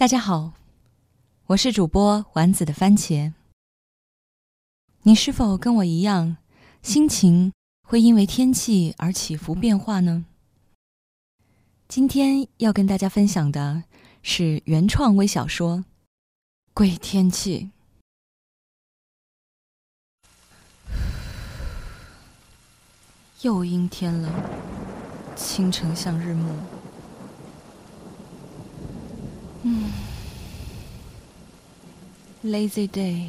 大家好，我是主播丸子的番茄。你是否跟我一样，心情会因为天气而起伏变化呢？今天要跟大家分享的是原创微小说《鬼天气》。又阴天了，清晨像日暮。嗯，Lazy day，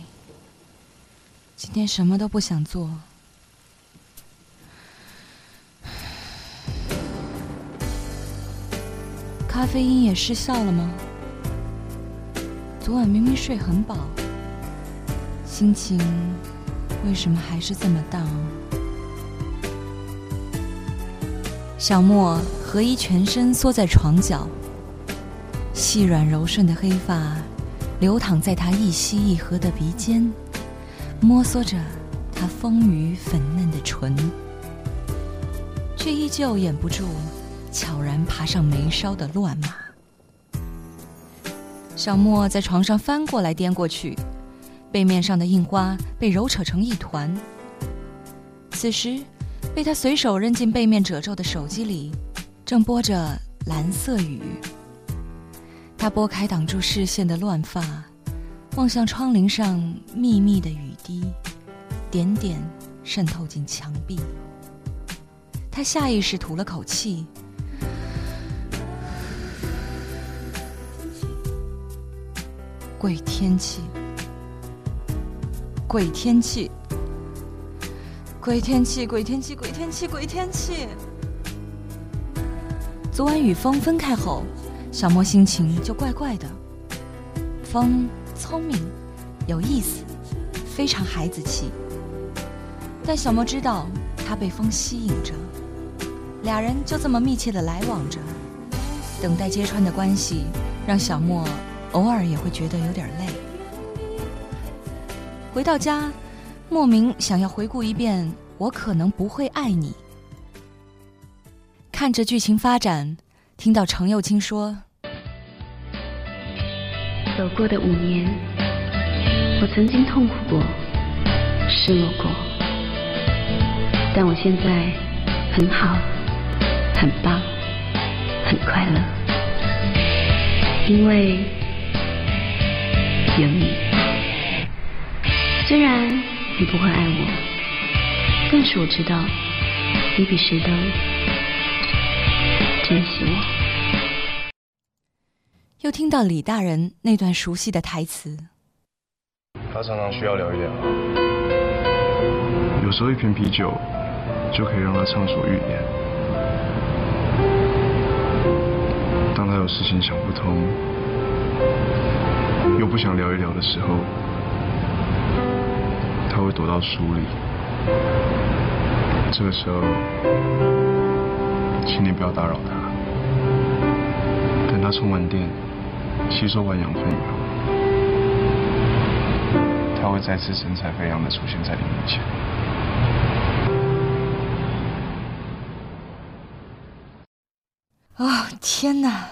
今天什么都不想做。咖啡因也失效了吗？昨晚明明睡很饱，心情为什么还是这么荡？小莫合衣全身缩在床角。细软柔顺的黑发，流淌在他一吸一合的鼻尖，摩挲着他丰腴粉嫩的唇，却依旧掩不住悄然爬上眉梢的乱麻。小莫在床上翻过来颠过去，背面上的印花被揉扯成一团。此时，被他随手扔进背面褶皱的手机里，正播着蓝色雨。他拨开挡住视线的乱发，望向窗棂上密密的雨滴，点点渗透进墙壁。他下意识吐了口气。鬼天气，鬼天气，鬼天气，鬼天气，鬼天气，鬼天气。昨晚与风分开后。小莫心情就怪怪的，风聪明，有意思，非常孩子气。但小莫知道他被风吸引着，俩人就这么密切的来往着，等待揭穿的关系让小莫偶尔也会觉得有点累。回到家，莫名想要回顾一遍《我可能不会爱你》，看着剧情发展。听到程又青说：“走过的五年，我曾经痛苦过，失落过，但我现在很好，很棒，很快乐，因为有你。虽然你不会爱我，但是我知道你比谁都……”珍惜我。又听到李大人那段熟悉的台词。他常常需要聊一聊。有时候一瓶啤酒就可以让他畅所欲言。当他有事情想不通，又不想聊一聊的时候，他会躲到书里。这个时候，请你不要打扰他。等他充完电，吸收完养分以后，他会再次神采飞扬的出现在你面前。啊，天哪！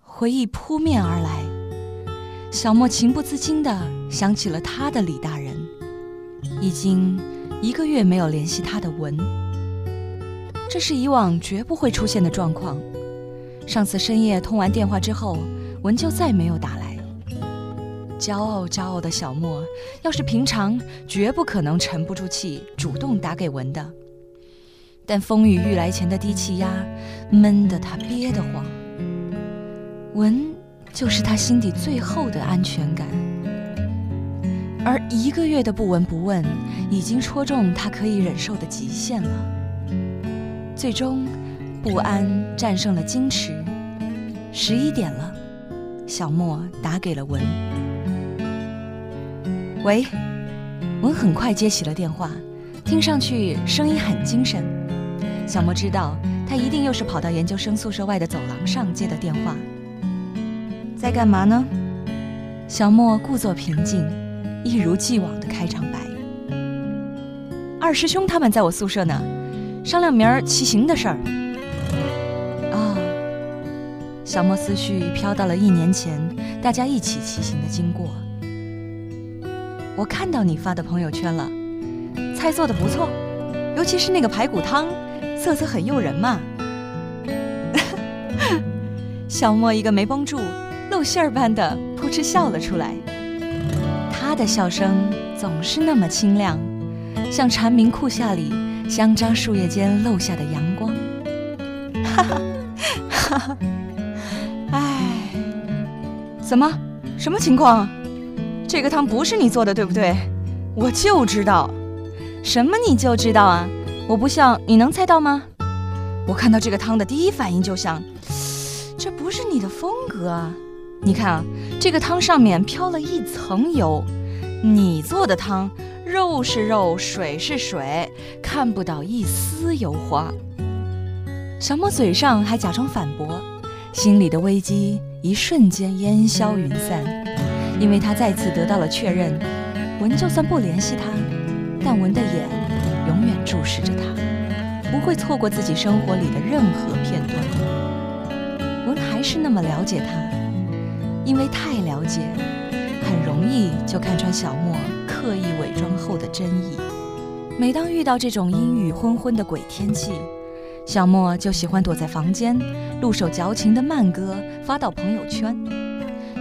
回忆扑面而来，小莫情不自禁的想起了他的李大人，已经一个月没有联系他的文，这是以往绝不会出现的状况。上次深夜通完电话之后，文就再没有打来。骄傲骄傲的小莫，要是平常绝不可能沉不住气主动打给文的。但风雨欲来前的低气压，闷得他憋得慌。文就是他心底最后的安全感，而一个月的不闻不问，已经戳中他可以忍受的极限了。最终。不安战胜了矜持。十一点了，小莫打给了文。喂，文很快接起了电话，听上去声音很精神。小莫知道他一定又是跑到研究生宿舍外的走廊上接的电话。在干嘛呢？小莫故作平静，一如既往的开场白。二师兄他们在我宿舍呢，商量明儿骑行的事儿。小莫思绪飘到了一年前大家一起骑行的经过。我看到你发的朋友圈了，菜做的不错，尤其是那个排骨汤，色泽很诱人嘛。小莫一个没绷住，露馅儿般的扑哧笑了出来。他的笑声总是那么清亮，像蝉鸣裤下里香樟树叶间漏下的阳光。哈哈，哈哈，怎么？什么情况？这个汤不是你做的，对不对？我就知道。什么你就知道啊？我不像你能猜到吗？我看到这个汤的第一反应就想，这不是你的风格啊！你看啊，这个汤上面飘了一层油。你做的汤，肉是肉，水是水，看不到一丝油花。小莫嘴上还假装反驳，心里的危机一瞬间烟消云散，因为他再次得到了确认：文就算不联系他，但文的眼永远注视着他，不会错过自己生活里的任何片段。文还是那么了解他，因为太了解。很容易就看穿小莫刻意伪装后的真意。每当遇到这种阴雨昏昏的鬼天气，小莫就喜欢躲在房间，录首矫情的慢歌发到朋友圈，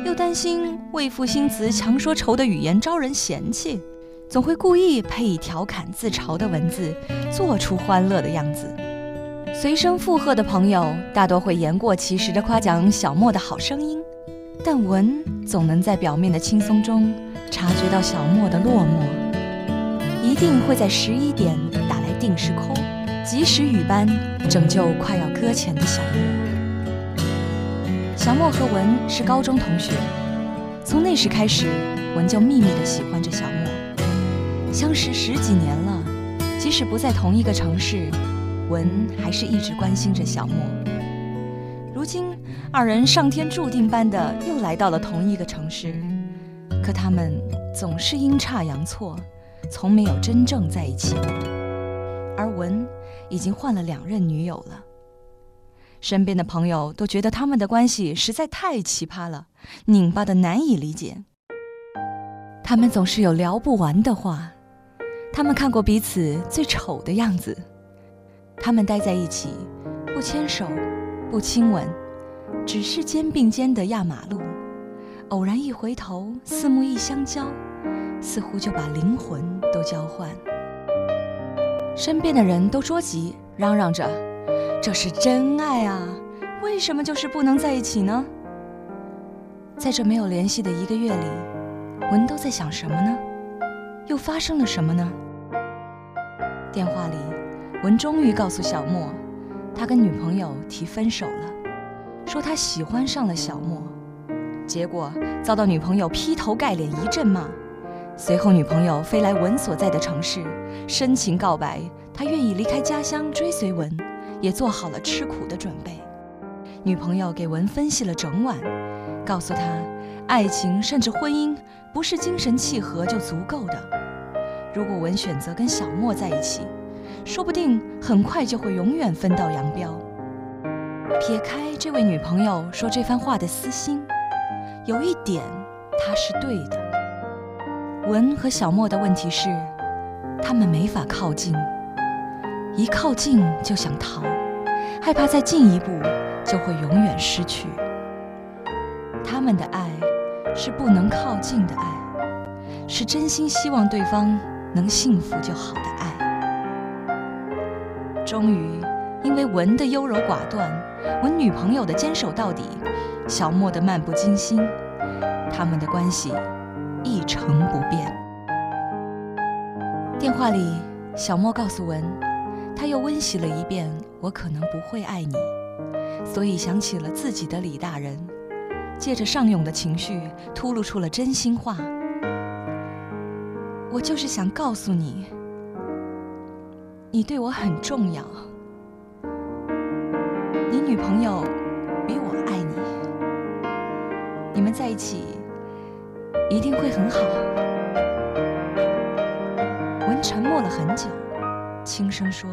又担心为赋新词强说愁的语言招人嫌弃，总会故意配以调侃自嘲的文字，做出欢乐的样子。随声附和的朋友大多会言过其实地夸奖小莫的好声音。但文总能在表面的轻松中察觉到小莫的落寞，一定会在十一点打来定时 call，及时雨般拯救快要搁浅的小莫。小莫和文是高中同学，从那时开始，文就秘密地喜欢着小莫。相识十几年了，即使不在同一个城市，文还是一直关心着小莫。如今。二人上天注定般的又来到了同一个城市，可他们总是阴差阳错，从没有真正在一起。而文已经换了两任女友了，身边的朋友都觉得他们的关系实在太奇葩了，拧巴的难以理解。他们总是有聊不完的话，他们看过彼此最丑的样子，他们待在一起，不牵手，不亲吻。只是肩并肩的压马路，偶然一回头，四目一相交，似乎就把灵魂都交换。身边的人都着急，嚷嚷着：“这是真爱啊！为什么就是不能在一起呢？”在这没有联系的一个月里，文都在想什么呢？又发生了什么呢？电话里，文终于告诉小莫，他跟女朋友提分手了。说他喜欢上了小莫，结果遭到女朋友劈头盖脸一阵骂。随后，女朋友飞来文所在的城市，深情告白，她愿意离开家乡追随文，也做好了吃苦的准备。女朋友给文分析了整晚，告诉他，爱情甚至婚姻不是精神契合就足够的。如果文选择跟小莫在一起，说不定很快就会永远分道扬镳。撇开这位女朋友说这番话的私心，有一点他是对的。文和小莫的问题是，他们没法靠近，一靠近就想逃，害怕再进一步就会永远失去。他们的爱是不能靠近的爱，是真心希望对方能幸福就好的爱。终于。因为文的优柔寡断，文女朋友的坚守到底，小莫的漫不经心，他们的关系一成不变。电话里，小莫告诉文，他又温习了一遍“我可能不会爱你”，所以想起了自己的李大人，借着上涌的情绪，吐露出了真心话：“我就是想告诉你，你对我很重要。”你女朋友比我爱你，你们在一起一定会很好。文沉默了很久，轻声说：“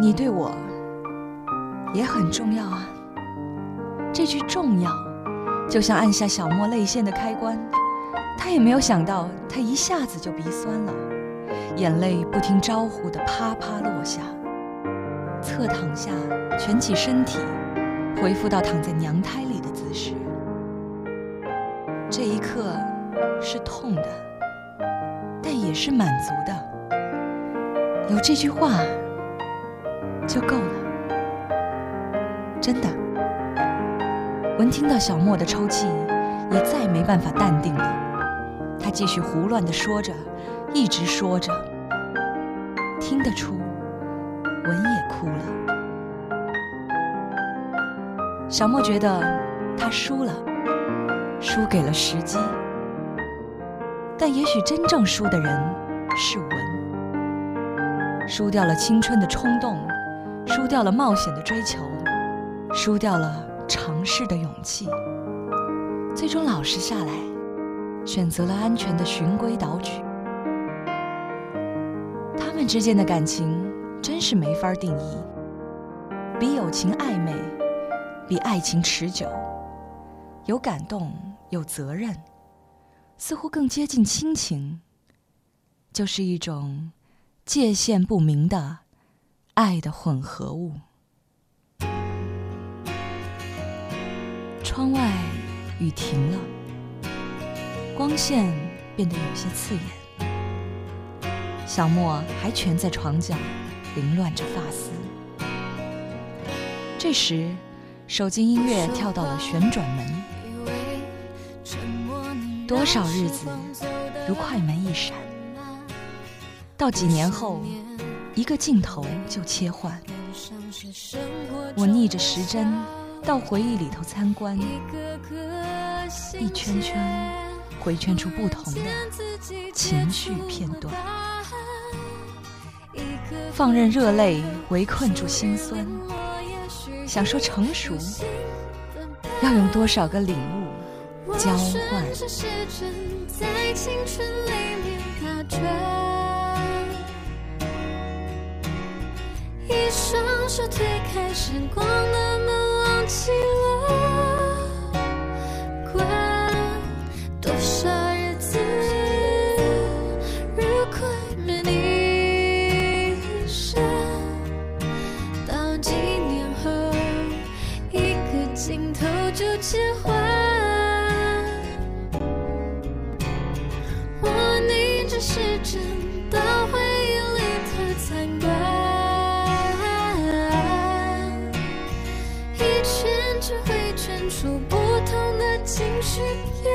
你对我也很重要啊。”这句重要，就像按下小莫泪腺的开关。他也没有想到，他一下子就鼻酸了，眼泪不听招呼的啪啪落下。侧躺下，蜷起身体，恢复到躺在娘胎里的姿势。这一刻是痛的，但也是满足的。有这句话就够了，真的。闻听到小莫的抽泣，也再没办法淡定了。他继续胡乱地说着，一直说着，听得出文也哭了。小莫觉得他输了，输给了时机。但也许真正输的人是文，输掉了青春的冲动，输掉了冒险的追求，输掉了尝试的勇气，最终老实下来，选择了安全的循规蹈矩。他们之间的感情真是没法定义，比友情暧昧。比爱情持久，有感动，有责任，似乎更接近亲情。就是一种界限不明的爱的混合物。窗外雨停了，光线变得有些刺眼。小莫还蜷在床角，凌乱着发丝。这时。手机音乐跳到了旋转门，多少日子如快门一闪，到几年后，一个镜头就切换。我逆着时针到回忆里头参观，一圈圈回圈出不同的情绪片段，放任热泪围困住心酸。想说成熟，要用多少个领悟交换？一双手推开时光的门，忘记了情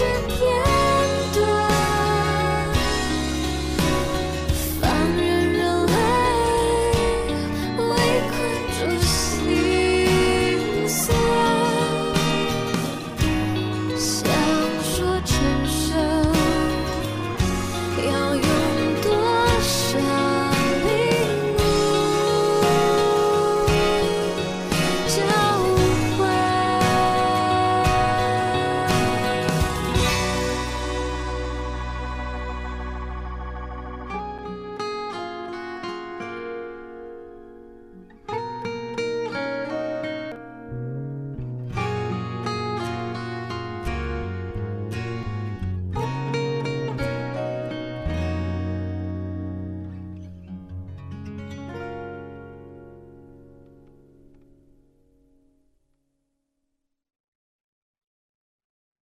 偏偏